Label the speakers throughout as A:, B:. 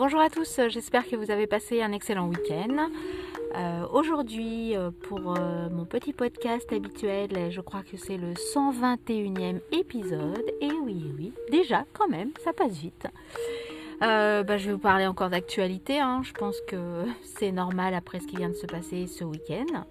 A: bonjour à tous, j'espère que vous avez passé un excellent week-end. Euh, aujourd'hui, euh, pour euh, mon petit podcast habituel, je crois que c'est le 121e épisode. Et oui, oui, déjà, quand même, ça passe vite. Bah, je vais vous parler encore d'actualité. Hein. Je pense que c'est normal après ce qui vient de se passer ce week-end.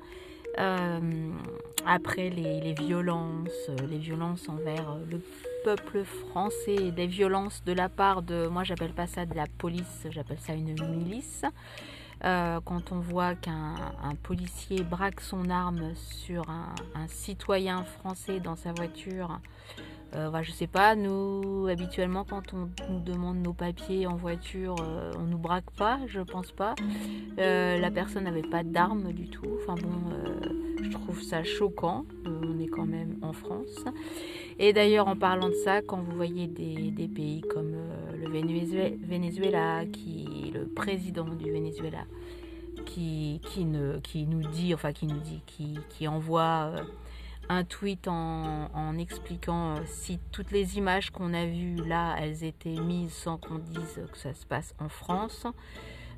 A: Après les, violences, les violences envers le peuple français, les violences de la part de, moi j'appelle pas ça de la police, j'appelle ça une milice. Euh, quand on voit qu'un policier braque son arme sur un, citoyen français dans sa voiture, euh, bah, je sais pas, nous habituellement quand on nous demande nos papiers en voiture, euh, on nous braque pas, je pense pas. la personne n'avait pas d'arme du tout. Enfin bon, je trouve ça choquant. on est quand même en France. Et d'ailleurs, en parlant de ça, quand vous voyez des, pays comme euh, le Venezuela, le président du Venezuela, qui, qui, ne, qui nous dit, enfin qui nous dit, qui, qui envoie euh, un tweet en, expliquant euh, si toutes les images qu'on a vues là, elles étaient mises sans qu'on dise que ça se passe en France.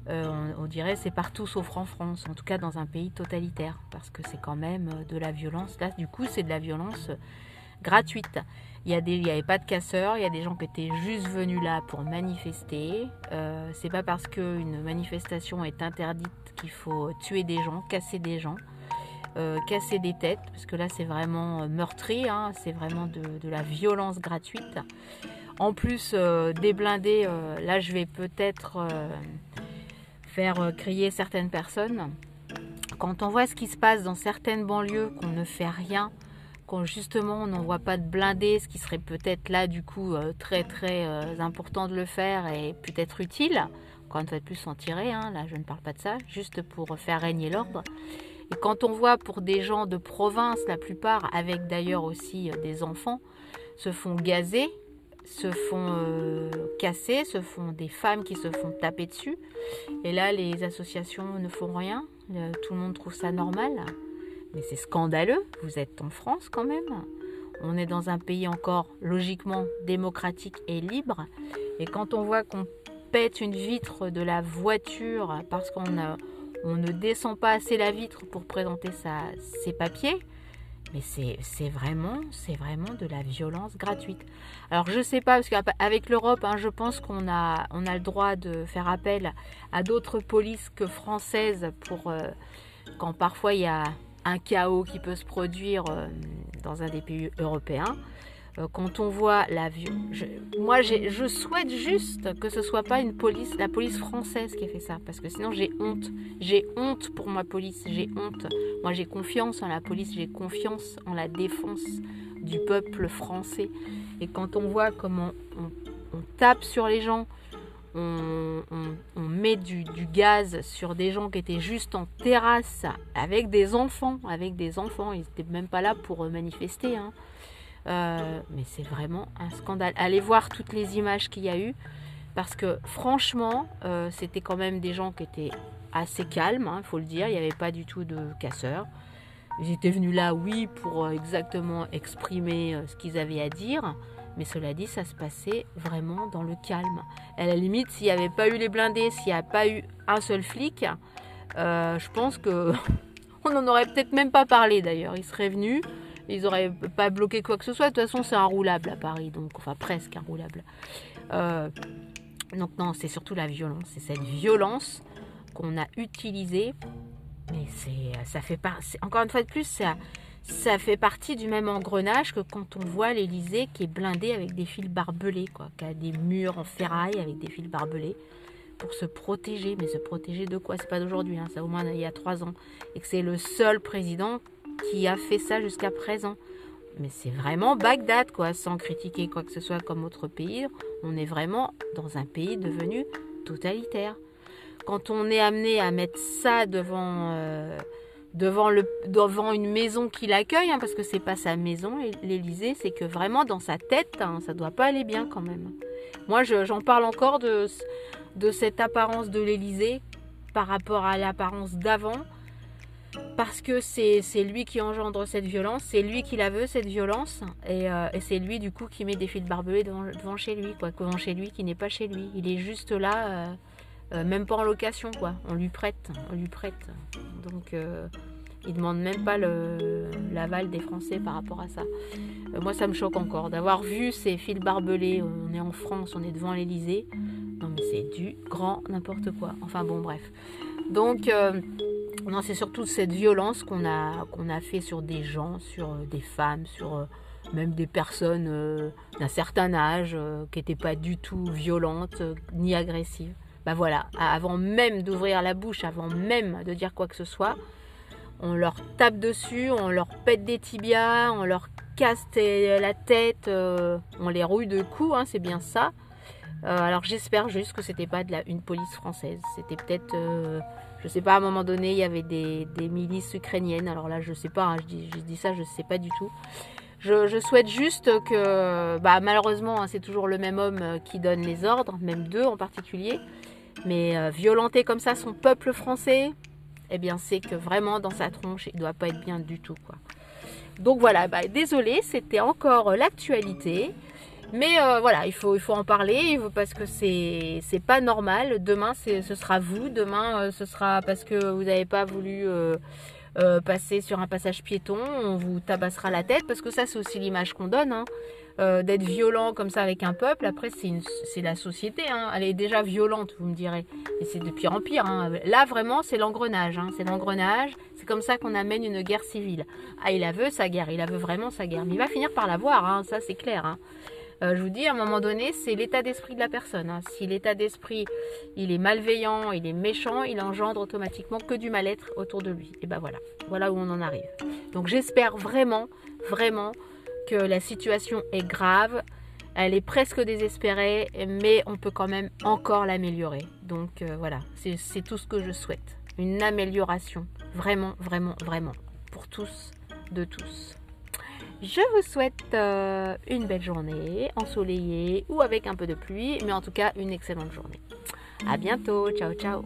A: On, on, dirait c'est partout sauf en France, en tout cas dans un pays totalitaire, parce que c'est quand même de la violence. Là, du coup, c'est de la violence gratuite. Il n'y avait pas de casseurs, il y a des gens qui étaient juste venus là pour manifester. Euh, c'est pas parce qu'une manifestation est interdite qu'il faut tuer des gens, casser des gens, euh, casser des têtes, parce que là c'est vraiment meurtrier, hein. c'est vraiment de, la violence gratuite. En plus, euh, des blindés, là je vais peut-être faire crier certaines personnes. Quand on voit ce qui se passe dans certaines banlieues, qu'on ne fait rien, justement on n'envoie pas de blindés, ce qui serait peut-être là du coup euh, très très euh, important de le faire et peut-être utile. Encore une fois de plus en tirer, hein, là je ne parle pas de ça, juste pour faire régner l'ordre. Et quand on voit pour des gens de province, la plupart, avec d'ailleurs aussi euh, des enfants, se font gazer, se font casser, se font des femmes qui se font taper dessus. Et là, les associations ne font rien. tout le monde trouve ça normal. Mais c'est scandaleux, vous êtes en France quand même. On est dans un pays encore logiquement démocratique et libre. Et quand on voit qu'on pète une vitre de la voiture parce qu'on on ne descend pas assez la vitre pour présenter ses papiers, mais c'est vraiment, c'est vraiment de la violence gratuite. Alors je sais pas, parce qu'avec l'Europe, hein, je pense qu'on a, on a le droit de faire appel à d'autres polices que françaises pour euh, quand parfois il y a un chaos qui peut se produire euh, dans un des pays européens. Euh, quand on voit la violence, moi je souhaite juste que ce soit pas une police, la police française qui ait fait ça, parce que sinon j'ai honte. J'ai honte pour ma police, j'ai honte. Moi j'ai confiance en la police, j'ai confiance en la défense du peuple français. Et quand on voit comment on tape sur les gens, on, met du, gaz sur des gens qui étaient juste en terrasse avec des enfants, avec des enfants, ils n'étaient même pas là pour manifester. Hein. Euh, mais c'est vraiment un scandale. Allez voir toutes les images qu'il y a eu, parce que franchement, euh, c'était quand même des gens qui étaient assez calmes, il hein, faut le dire, il n'y avait pas du tout de casseurs. Ils étaient venus là, oui, pour euh, exactement exprimer ce qu'ils avaient à dire. Mais cela dit, ça se passait vraiment dans le calme. À la limite, s'il n'y avait pas eu les blindés, s'il n'y a pas eu un seul flic, je pense que on n'en aurait peut-être même pas parlé d'ailleurs. Ils seraient venus, ils n'auraient pas bloqué quoi que ce soit. De toute façon, c'est un roulable à Paris, donc enfin presque un roulable. Euh, donc non, c'est surtout la violence. C'est cette violence qu'on a utilisée. Mais c'est, ça fait pas. Encore une fois de plus, ça fait partie du même engrenage que quand on voit l'Elysée qui est blindé avec des fils barbelés, quoi, qui a des murs en ferraille avec des fils barbelés pour se protéger. Mais se protéger de quoi? C'est pas d'aujourd'hui, hein, ça au moins il y a trois ans. Et que c'est le seul président qui a fait ça jusqu'à présent. Mais c'est vraiment Bagdad, quoi, sans critiquer quoi que ce soit comme autre pays. On est vraiment dans un pays devenu totalitaire. Quand on est amené à mettre ça devant. Euh, devant, une maison qui l'accueille, hein, parce que c'est pas sa maison, l'Élysée, c'est que vraiment dans sa tête, hein, ça doit pas aller bien quand même. Moi, j'en parle encore de, de cette apparence de l'Élysée par rapport à l'apparence d'avant, parce que c'est lui qui engendre cette violence, c'est lui qui la veut, cette violence, euh, et, c'est lui du coup qui met des fils barbelés devant, chez lui, quoi, devant chez lui qui n'est pas chez lui. Il est juste là. Euh, même pas en location, quoi. On lui prête, on lui prête. Donc, il demande même pas l'aval des Français par rapport à ça. moi, ça me choque encore d'avoir vu ces fils barbelés. On est en France, on est devant l'Elysée. Non, mais c'est du grand n'importe quoi. Enfin, bon, bref. Donc, non, c'est surtout cette violence qu'on a, qu'on a fait sur des gens, sur des femmes, sur même des personnes euh, d'un certain âge euh, qui n'étaient pas du tout violentes euh, ni agressives. Ben voilà, avant même d'ouvrir la bouche, avant même de dire quoi que ce soit, on leur tape dessus, on leur pète des tibias, on leur casse la tête, on les rouille de coups, hein, c'est bien ça. Alors j'espère juste que c'était pas une police française, c'était peut-être, je sais pas, à un moment donné il y avait des, milices ukrainiennes. Alors là je sais pas, hein, je, dis, je ça, je sais pas du tout. Je, souhaite juste que, bah, malheureusement, hein, c'est toujours le même homme euh, qui donne les ordres, même deux en particulier. Mais euh, violenter comme ça son peuple français, eh bien, c'est que vraiment dans sa tronche, il ne doit pas être bien du tout, quoi. Donc voilà, bah, désolé, c'était encore l'actualité. Mais euh, voilà, il faut, il faut en parler parce que c'est, pas normal. Demain, ce sera vous. Demain, ce sera parce que vous n'avez pas voulu euh, passer sur un passage piéton, on vous tabassera la tête, parce que ça c'est aussi l'image qu'on donne, hein. euh, d'être violent comme ça avec un peuple, après c'est la société, hein. elle est déjà violente vous me direz, et c'est de pire en pire. Hein. Là vraiment c'est l'engrenage, c'est l'engrenage, c'est comme ça qu'on amène une guerre civile. Ah il la veut sa guerre, il la veut vraiment sa guerre, mais il va finir par l'avoir, ça c'est clair. Euh, je vous dis, à un moment donné, c'est l'état d'esprit de la personne. Hein. Si l'état d'esprit, il est malveillant, il est méchant, il engendre automatiquement que du mal-être autour de lui. Et ben voilà, voilà où on en arrive. Donc j'espère vraiment, vraiment que la situation est grave. Elle est presque désespérée, mais on peut quand même encore l'améliorer. Donc euh, voilà, c'est tout ce que je souhaite. Une amélioration. Vraiment, vraiment, vraiment. Pour tous, de tous. Je vous souhaite euh, une belle journée, ensoleillée ou avec un peu de pluie, mais en tout cas une excellente journée. A bientôt, ciao ciao